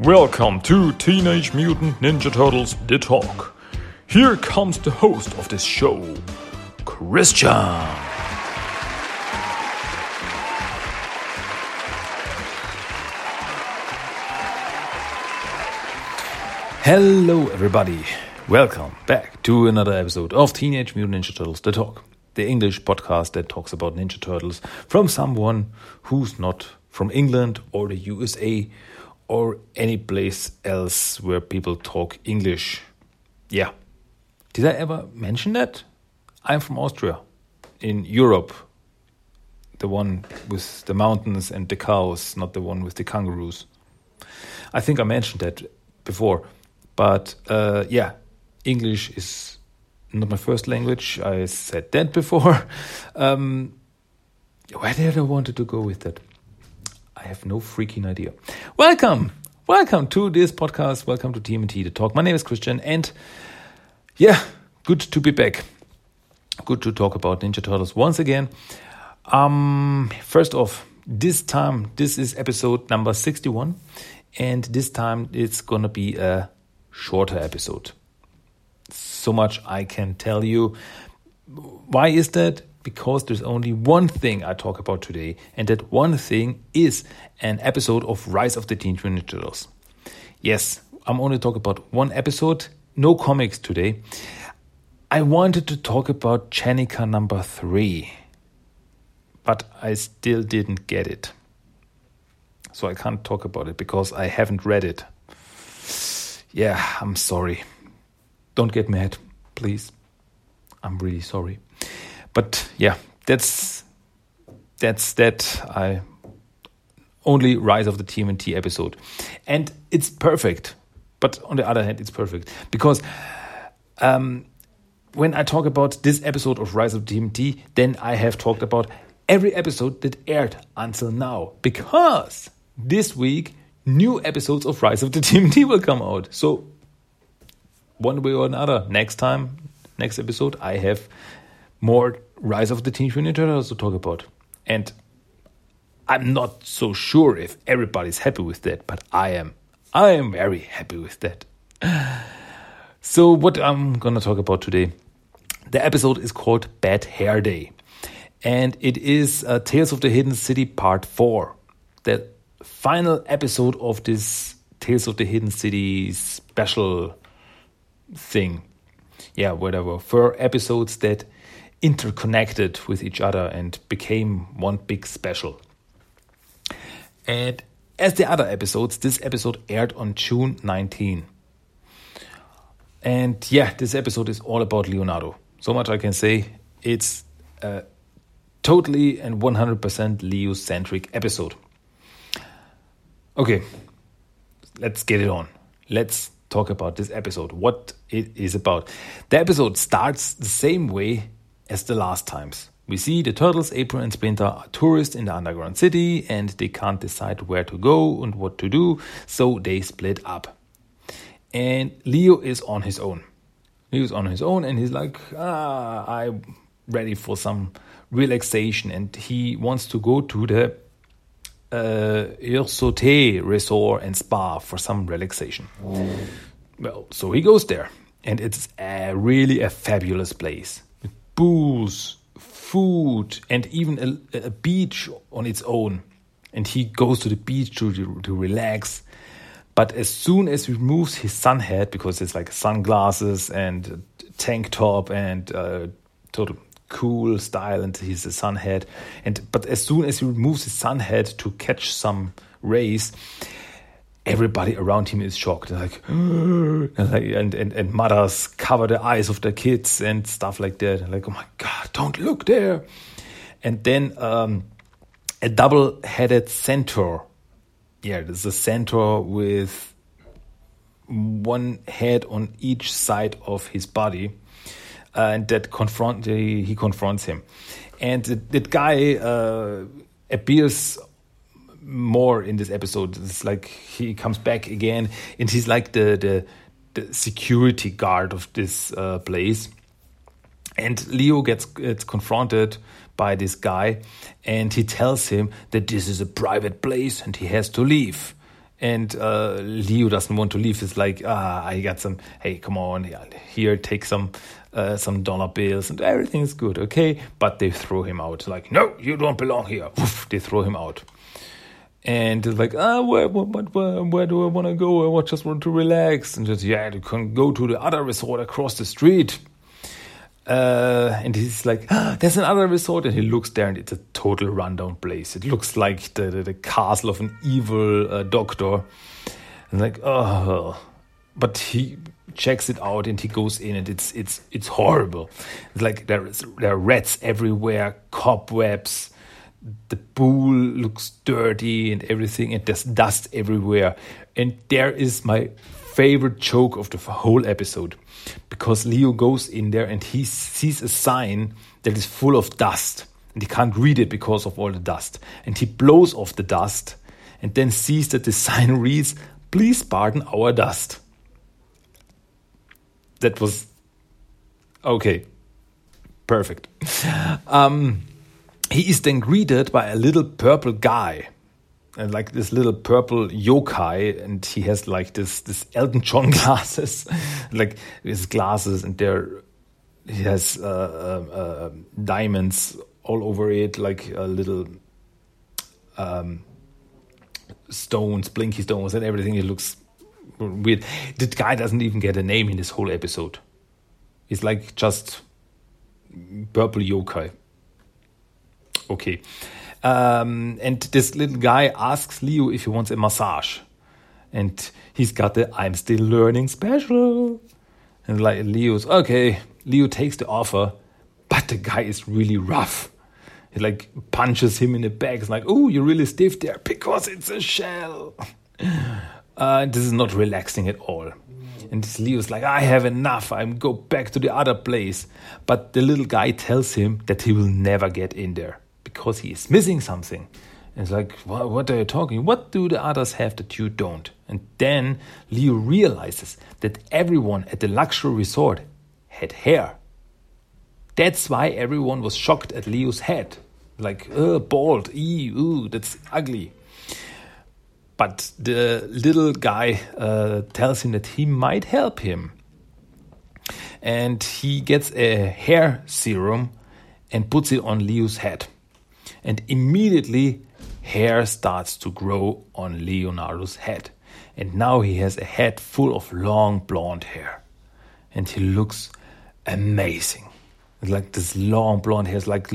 Welcome to Teenage Mutant Ninja Turtles The Talk. Here comes the host of this show, Christian. Hello, everybody. Welcome back to another episode of Teenage Mutant Ninja Turtles The Talk, the English podcast that talks about Ninja Turtles from someone who's not from England or the USA or any place else where people talk English. Yeah. Did I ever mention that? I'm from Austria, in Europe. The one with the mountains and the cows, not the one with the kangaroos. I think I mentioned that before. But uh, yeah, English is not my first language. I said that before. Um, where did I wanted to go with that? I have no freaking idea. Welcome, welcome to this podcast. Welcome to TMT The Talk. My name is Christian, and yeah, good to be back. Good to talk about Ninja Turtles once again. Um, first off, this time this is episode number sixty-one, and this time it's gonna be a shorter episode. So much I can tell you. Why is that? Because there's only one thing I talk about today, and that one thing is an episode of Rise of the Teenage Mutant Ninja Turtles. Yes, I'm only talking about one episode, no comics today. I wanted to talk about Jennika number three, but I still didn't get it. So I can't talk about it because I haven't read it. Yeah, I'm sorry. Don't get mad, please. I'm really sorry. But yeah, that's that's that. I only Rise of the TMNT episode, and it's perfect. But on the other hand, it's perfect because um, when I talk about this episode of Rise of the TMNT, then I have talked about every episode that aired until now because this week new episodes of Rise of the TMNT will come out. So one way or another, next time, next episode, I have more Rise of the Teenage Mutant Ninja Turtles to talk about. And I'm not so sure if everybody's happy with that, but I am. I am very happy with that. So, what I'm gonna talk about today, the episode is called Bad Hair Day, and it is uh, Tales of the Hidden City Part 4, the final episode of this Tales of the Hidden City special thing. Yeah, whatever. Four episodes that interconnected with each other and became one big special. And as the other episodes, this episode aired on June 19. And yeah, this episode is all about Leonardo. So much I can say. It's a totally and 100% Leo centric episode. Okay, let's get it on. Let's talk about this episode, what it is about. The episode starts the same way as the last times. We see the Turtles, April, and Splinter are tourists in the underground city and they can't decide where to go and what to do, so they split up. And Leo is on his own. Leo's on his own and he's like, ah, I'm ready for some relaxation. And he wants to go to the uh, Ursote resort and spa for some relaxation. Well, so he goes there and it's a, really a fabulous place booze, food, and even a, a, beach on its own. And he goes to the beach to, to relax. But as soon as he removes his sun hat, because it's like sunglasses and tank top and uh, total cool style, and he's a sun hat. And but as soon as he removes his sun hat to catch some rays, everybody around him is shocked like and, and, and, and mothers cover the eyes of their kids and stuff like that. Like oh my god don't look there. And then um, a double-headed centaur. Yeah there's a centaur with one head on each side of his body uh, and that confront he, he confronts him. And that, that guy uh, appears more in this episode. It's like he comes back again, and he's like the the, the security guard of this uh, place. And Leo gets gets confronted by this guy, and he tells him that this is a private place and he has to leave. And uh, Leo doesn't want to leave. He's like, ah, I got some. Hey, come on, here, take some uh, some dollar bills, and everything's good, okay? But they throw him out. Like, no, you don't belong here. Oof, they throw him out. And like, ah, where, where, where, where do I want to go? I just want to relax. And just, yeah, you can go to the other resort across the street. Uh, and he's like, ah, there's another resort. And he looks there, and it's a total rundown place. It looks like the, the, the castle of an evil uh, doctor. And like, oh. But he checks it out and he goes in and it's it's it's horrible. It's like there is there are rats everywhere, cobwebs. The pool looks dirty and everything, and there's dust everywhere. And there is my favorite joke of the whole episode because Leo goes in there and he sees a sign that is full of dust and he can't read it because of all the dust. And he blows off the dust and then sees that the sign reads, Please pardon our dust. That was okay. Perfect. Um, he is then greeted by a little purple guy and like this little purple yokai, and he has like this this Elton John glasses, like his glasses, and there he has uh, uh, uh, diamonds all over it, like a little um, stones, blinky stones, and everything. It looks weird. The guy doesn't even get a name in this whole episode. He's like just purple yokai. Okay. Um, and this little guy asks Leo if he wants a massage. And he's got the I'm still learning special. And like Leo's okay. Leo takes the offer, but the guy is really rough. He like punches him in the back. It's like, oh, you're really stiff there because it's a shell. Uh, this is not relaxing at all. And this Leo's like, I have enough. I'm go back to the other place. But the little guy tells him that he will never get in there because he is missing something. And it's like, what, what are you talking? What do the others have that you don't? And then Leo realizes that everyone at the luxury resort had hair. That's why everyone was shocked at Leo's head. Like, bald, ooh, that's ugly. But the little guy uh, tells him that he might help him. And he gets a hair serum and puts it on Leo's head and immediately hair starts to grow on Leonardo's head. And now he has a head full of long blonde hair. And he looks amazing. Like this long blonde hair, is like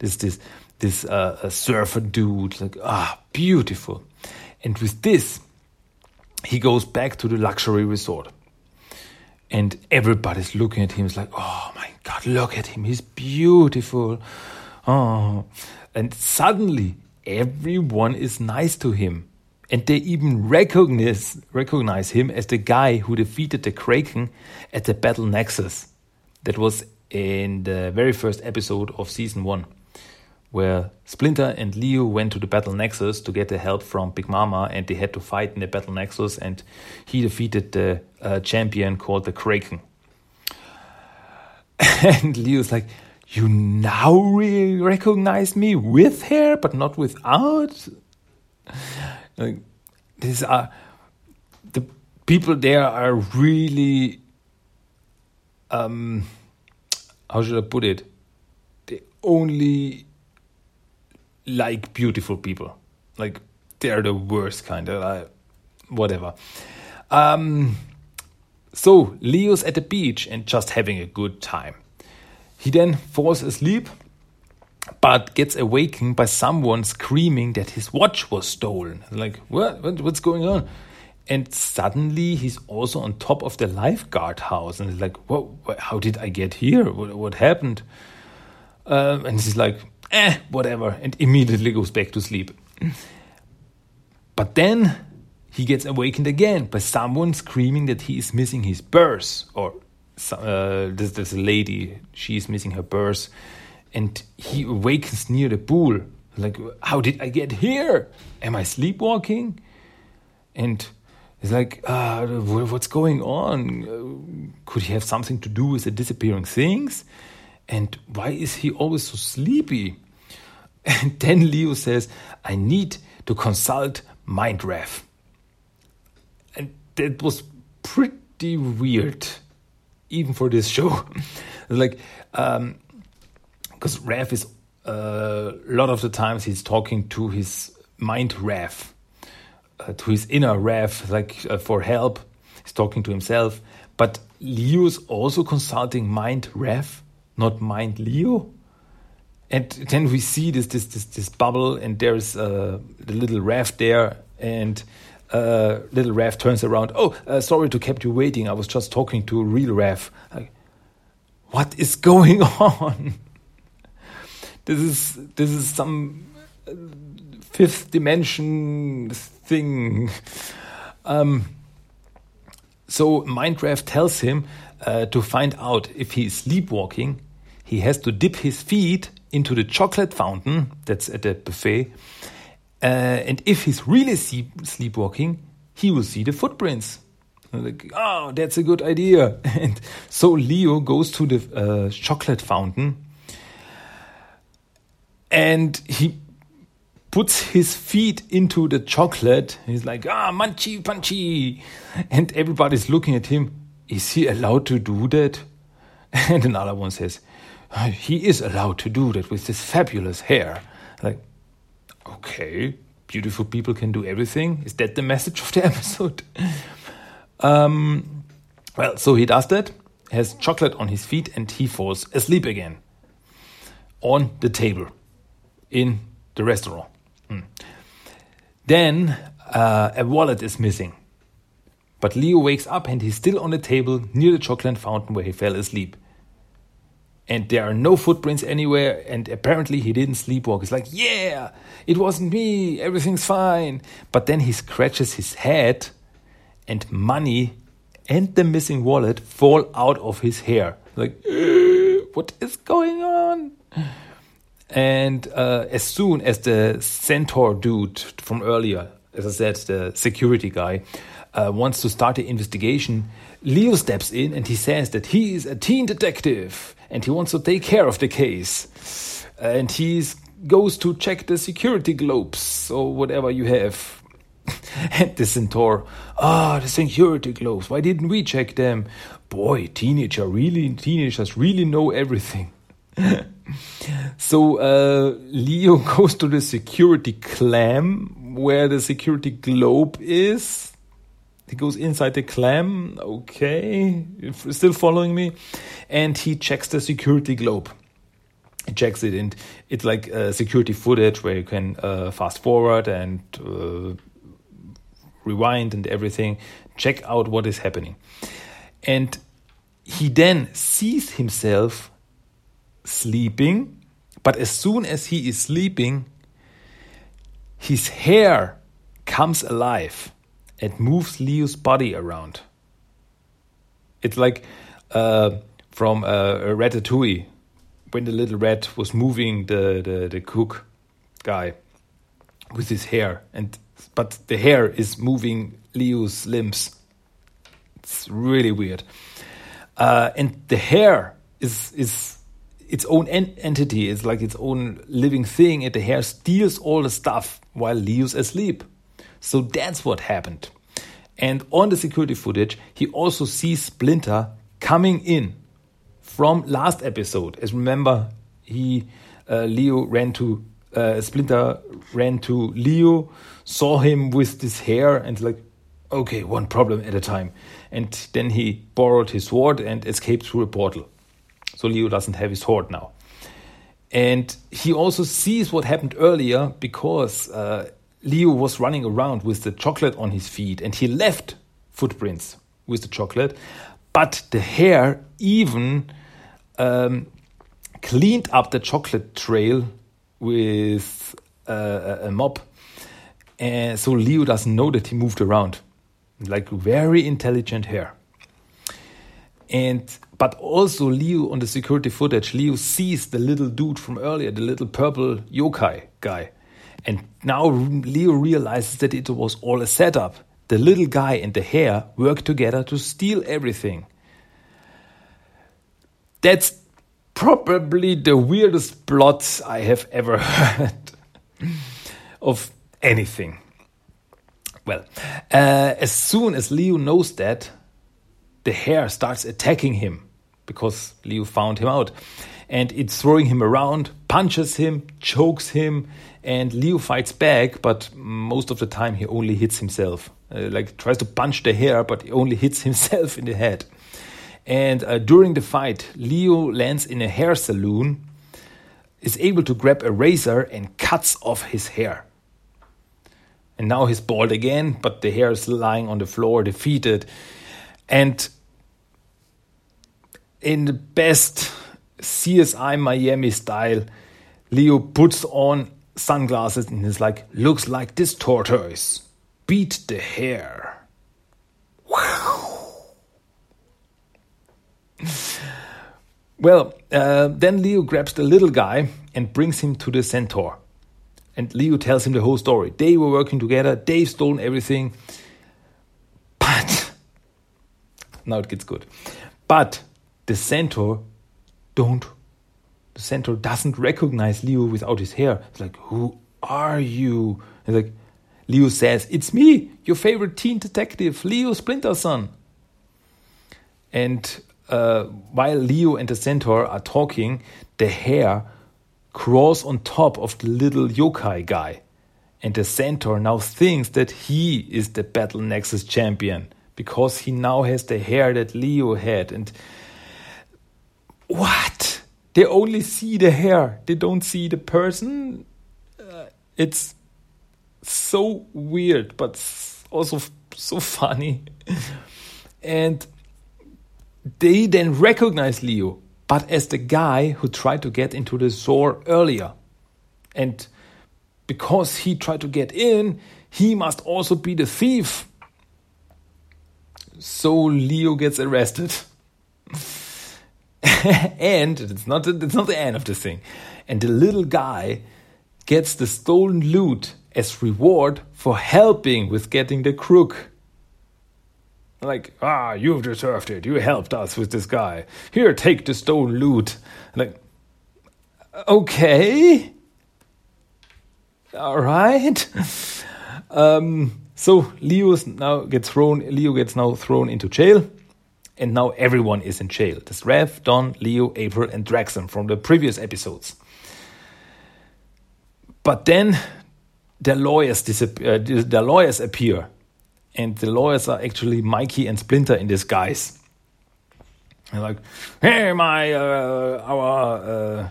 this this this uh, surfer dude, like ah, beautiful. And with this, he goes back to the luxury resort. And everybody's looking at him. It's like, oh my God, look at him. He's beautiful. Oh. And suddenly everyone is nice to him. And they even recognize, recognize him as the guy who defeated the Kraken at the Battle Nexus. That was in the very first episode of season one, where Splinter and Leo went to the Battle Nexus to get the help from Big Mama, and they had to fight in the Battle Nexus, and he defeated the uh, champion called the Kraken. And Leo's like, you now really recognize me with hair, but not without. Like, these are the people there are really. Um, how should I put it? They only like beautiful people. Like they're the worst kind of like, whatever. Um, so Leo's at the beach and just having a good time. He then falls asleep, but gets awakened by someone screaming that his watch was stolen. Like, what? what what's going on? And suddenly he's also on top of the lifeguard house, and he's like, what, How did I get here? What, what happened?" Um, and he's like, "Eh, whatever," and immediately goes back to sleep. But then he gets awakened again by someone screaming that he is missing his purse or uh, this this lady she's missing her purse and he awakens near the pool like how did i get here? Am i sleepwalking? And it's like uh, what's going on? Could he have something to do with the disappearing things? And why is he always so sleepy? And then leo says i need to consult mind Raph And that was pretty weird, even for this show. like, um because um, Raph is uh, a lot of the times he's talking to his mind Raph, uh, to his inner Raph, like uh, for help. He's talking to himself. But Leo is also consulting mind Raph, not mind Leo. And then we see this this this, this bubble, and there's uh, the little Raph there, and little Raph turns around. Oh, uh, sorry to keep you waiting. I was just talking to real Raph. Like, what is going on? this is this is some uh, fifth dimension thing. Um, so mind Raph tells him uh, to find out if he is sleepwalking, he has to dip his feet into the chocolate fountain that's at the buffet. Uh, and if he's really sleep sleepwalking, he will see the footprints. Like, oh, that's a good idea. And so Leo goes to the uh, chocolate fountain and he puts his feet into the chocolate. He's like, ah, munchy, punchy. And everybody's looking at him. Is he allowed to do that? And another one says, he is allowed to do that with this fabulous hair. Like, okay, beautiful people can do everything. Is that the message of the episode? um, well, so he does that, has chocolate on his feet, and he falls asleep again on the table in the restaurant. Mm. Then uh, a wallet is missing. But Leo wakes up and he's still on the table near the chocolate fountain where he fell asleep and there are no footprints anywhere and apparently he didn't sleepwalk. He's like yeah it wasn't me everything's fine. But then he scratches his head and money and the missing wallet fall out of his hair. Like what is going on? And uh, as soon as the centaur dude from earlier as i said the security guy uh, wants to start the investigation leo steps in and he says that he is a teen detective and he wants to take care of the case. And he goes to check the security globes or whatever you have. and the centaur, ah, oh, the security globes. Why didn't we check them? Boy, teenager really, teenagers really know everything. so uh, Leo goes to the security clam where the security globe is he goes inside the clam. Okay, still following me, and he checks the security globe. He checks it, and it's like uh, security footage where you can uh, fast forward and uh, rewind and everything. Check out what is happening, and he then sees himself sleeping. But as soon as he is sleeping, his hair comes alive and moves Leo's body around. It's like uh, from uh, a Ratatouille when the little rat was moving the, the, the cook guy with his hair, and but the hair is moving Leo's limbs. It's really weird. Uh, and the hair is is its own en entity. It's like its own living thing, and the hair steals all the stuff while Leo's asleep. So that's what happened. And on the security footage, he also sees Splinter coming in from last episode. As remember, he uh, Leo ran to uh, Splinter ran to Leo, saw him with this hair, and like, okay, one problem at a time. And then he borrowed his sword and escaped through a portal. So Leo doesn't have his sword now. And he also sees what happened earlier because uh, Leo was running around with the chocolate on his feet and he left footprints with the chocolate, but the hair even um, cleaned up the chocolate trail with uh, a mop. And so Leo doesn't know that he moved around. Like very intelligent hair. And but also Leo on the security footage, Leo sees the little dude from earlier, the little purple yokai guy. And now Leo realizes that it was all a setup. The little guy and the hair work together to steal everything. That's probably the weirdest plot I have ever heard of anything. Well, uh, as soon as Leo knows that, the hair starts attacking him because Leo found him out. And it's throwing him around, punches him, chokes him, and Leo fights back, but most of the time he only hits himself. Uh, like tries to punch the hair, but he only hits himself in the head. And uh, during the fight, Leo lands in a hair salon, is able to grab a razor and cuts off his hair. And now he's bald again, but the hair is lying on the floor, defeated. And in the best CSI Miami style, Leo puts on sunglasses and is like, looks like this tortoise. Beat the hare. Wow. Well, uh, then Leo grabs the little guy and brings him to the centaur. And Leo tells him the whole story. They were working together, they've stolen everything. But, now it gets good. But the centaur don't, the centaur doesn't recognize Leo without his hair. It's like, who are you? It's like, Leo says, it's me, your favorite teen detective, Leo Splinterson. And uh, while Leo and the centaur are talking, the hair crawls on top of the little yokai guy. And the centaur now thinks that he is the Battle Nexus champion because he now has the hair that Leo had. And what? They only see the hair, they don't see the person. Uh, it's so weird, but also so funny. and they then recognize Leo, but as the guy who tried to get into the Zor earlier. And because he tried to get in, he must also be the thief. So Leo gets arrested. and it's not, it's not the end of the thing. And the little guy gets the stolen loot as reward for helping with getting the crook. Like, ah, you've deserved it. You helped us with this guy. Here, take the stolen loot. Like, okay. All right. um, so Leo now gets thrown. Leo gets now thrown into jail, and now everyone is in jail. There's Raph, Don, Leo, April, and Draxum from the previous episodes. But then their lawyers disappear. Uh, the lawyers appear and the lawyers are actually Mikey and Splinter in disguise. Like, hey, my uh, our uh,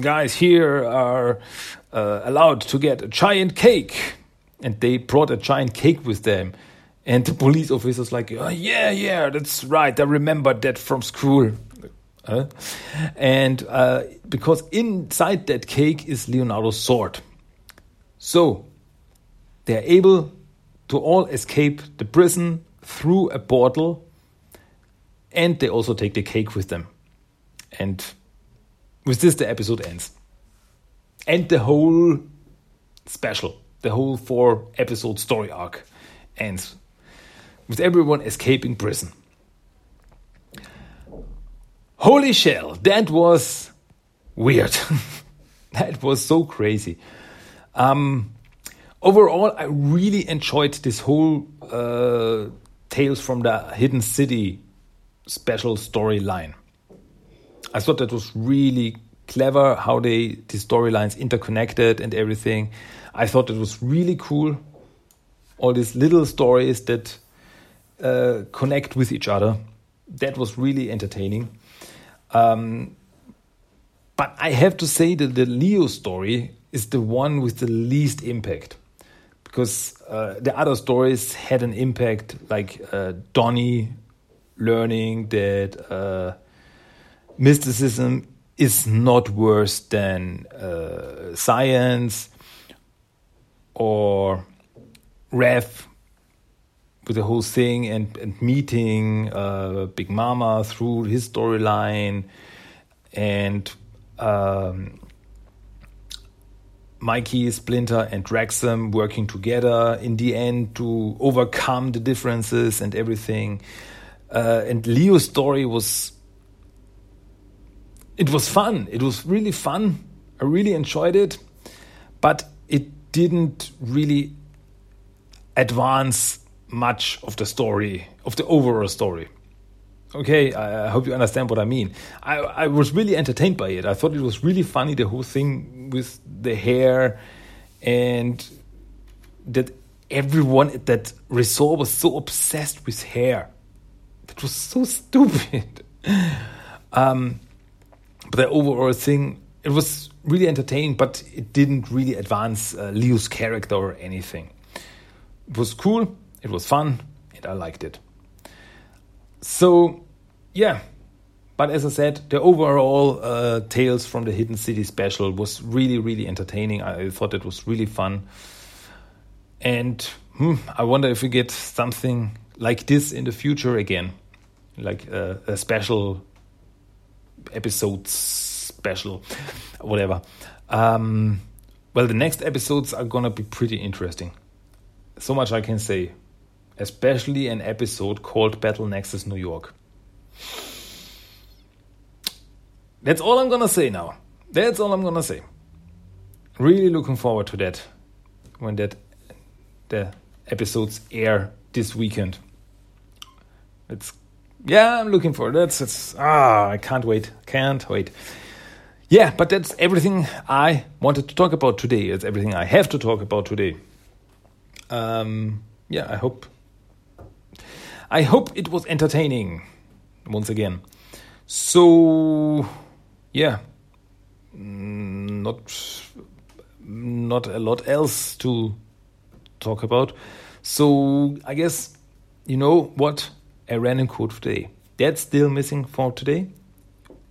guys here are uh, allowed to get a giant cake, and they brought a giant cake with them. And the police officer's like, oh, yeah, yeah, that's right. I remember that from school. and uh, because inside that cake is Leonardo's sword. So they're able to all escape the prison through a portal, and they also take the cake with them. And with this, the episode ends. And the whole special, the whole four episode story arc ends with everyone escaping prison. Holy shell, that was weird. that was so crazy. Um, overall, I really enjoyed this whole uh, Tales from the Hidden City special storyline. I thought that was really clever how they the storylines interconnected and everything. I thought it was really cool. All these little stories that uh, connect with each other. That was really entertaining. Um, but I have to say that the Leo story is the one with the least impact because uh, the other stories had an impact, like uh, Donnie learning that uh, mysticism is not worse than uh, science, or Raph with the whole thing and, and meeting uh, Big Mama through his storyline, and um, Mikey, Splinter, and Draxum working together in the end to overcome the differences and everything. Uh, and Leo's story was it was fun. It was really fun. I really enjoyed it, but it didn't really advance much of the story, of the overall story. Okay, I, hope you understand what I mean. I, I was really entertained by it. I thought it was really funny, the whole thing with the hair and that everyone at that resort was so obsessed with hair. That was so stupid. um, but the overall thing, it was really entertaining, but it didn't really advance uh, Leo's character or anything. It was cool, it was fun, and I liked it. So, yeah. But as I said, the overall uh, Tales from the Hidden City special was really, really entertaining. I thought it was really fun. And hmm, I wonder if we get something like this in the future again, like uh, a special episode special, whatever. Um, well, the next episodes are gonna be pretty interesting. So much I can say especially an episode called Battle Nexus New York. That's all I'm gonna say now. That's all I'm gonna say. Really looking forward to that when that the episodes air this weekend. It's yeah, I'm looking for that's it's ah I can't wait. Can't wait. Yeah, but that's everything I wanted to talk about today. It's everything I have to talk about today. Um, yeah, I hope I hope it was entertaining once again. So, yeah, mm, not not a lot else to talk about. So I guess you know what a random quote today. That's still missing for today.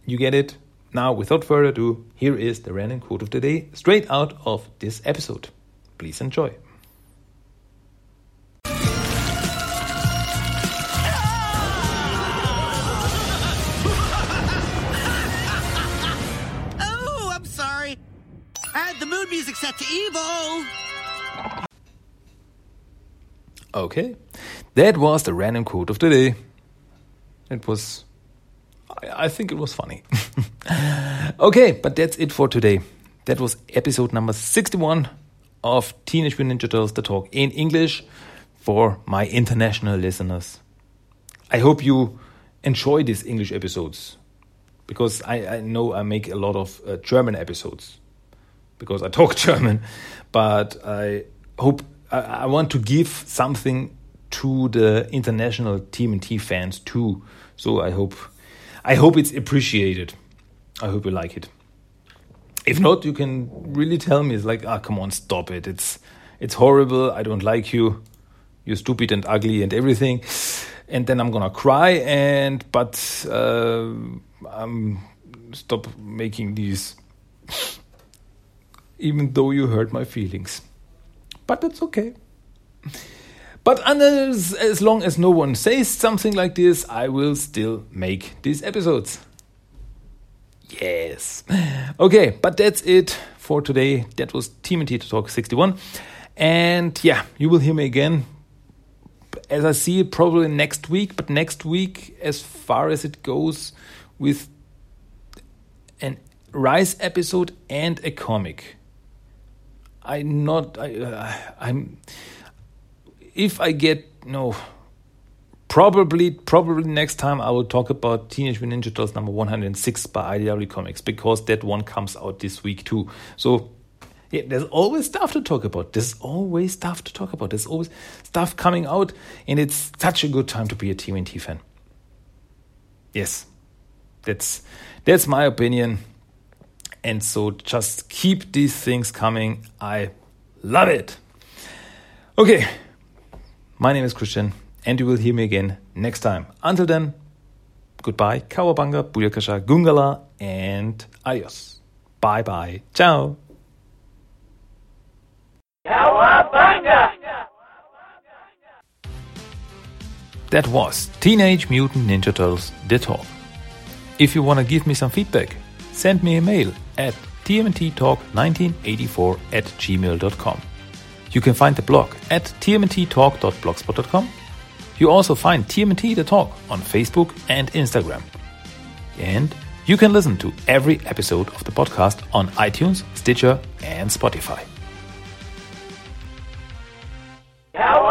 You get it now. Without further ado, here is the random quote of the day, straight out of this episode. Please enjoy. Set to evil. Okay, that was the random quote of the day. It was, I, I think it was funny. okay, but that's it for today. That was episode number 61 of Teenage Mutant Ninja Turtles The Talk in English for my international listeners. I hope you enjoy these English episodes because I, I know I make a lot of uh, German episodes because I talk German, but I hope I, I want to give something to the international TMNT fans too. So I hope I hope it's appreciated. I hope you like it. If not, you can really tell me. It's like, ah, oh, come on, stop it. It's it's horrible. I don't like you. You're stupid and ugly and everything. And then I'm gonna cry. And but uh, I'm stop making these even though you hurt my feelings. But that's okay. But as, as long as no one says something like this, I will still make these episodes. Yes. Okay, but that's it for today. That was TMNT to Talk 61. And yeah, you will hear me again. As I see it, probably next week. But next week, as far as it goes, with an Rise episode and a comic. I not I uh, I'm if I get no probably probably next time I will talk about Teenage Mutant Ninja Turtles number 106 by IDW Comics because that one comes out this week too. So yeah, there's always stuff to talk about. There's always stuff to talk about. There's always stuff coming out, and it's such a good time to be a TMNT fan. Yes, that's that's my opinion. And so just keep these things coming. I love it. Okay, my name is Christian, and you will hear me again next time. Until then, goodbye, Cowabunga, Booyakasha, Goongala, and adios. Bye bye. Ciao. Cowabunga! That was Teenage Mutant Ninja Turtles The Talk. If you want to give me some feedback, send me a mail at tmnttalk1984 at gmail.com. You can find the blog at tmnttalk.blogspot.com. You also find TMNT The Talk on Facebook and Instagram. And you can listen to every episode of the podcast on iTunes, Stitcher, and Spotify. Hello.